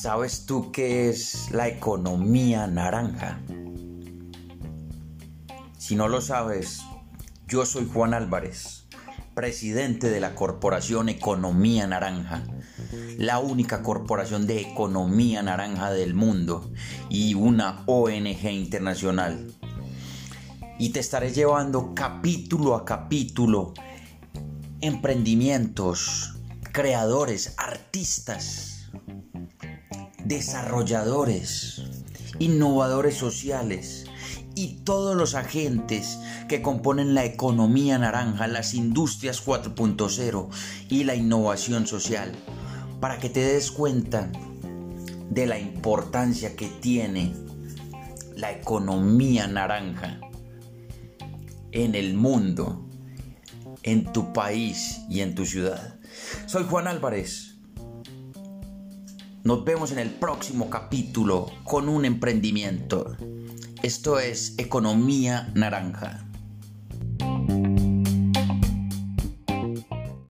¿Sabes tú qué es la economía naranja? Si no lo sabes, yo soy Juan Álvarez, presidente de la Corporación Economía Naranja, la única corporación de economía naranja del mundo y una ONG internacional. Y te estaré llevando capítulo a capítulo emprendimientos, creadores, artistas desarrolladores, innovadores sociales y todos los agentes que componen la economía naranja, las industrias 4.0 y la innovación social, para que te des cuenta de la importancia que tiene la economía naranja en el mundo, en tu país y en tu ciudad. Soy Juan Álvarez nos vemos en el próximo capítulo con un emprendimiento. Esto es Economía Naranja.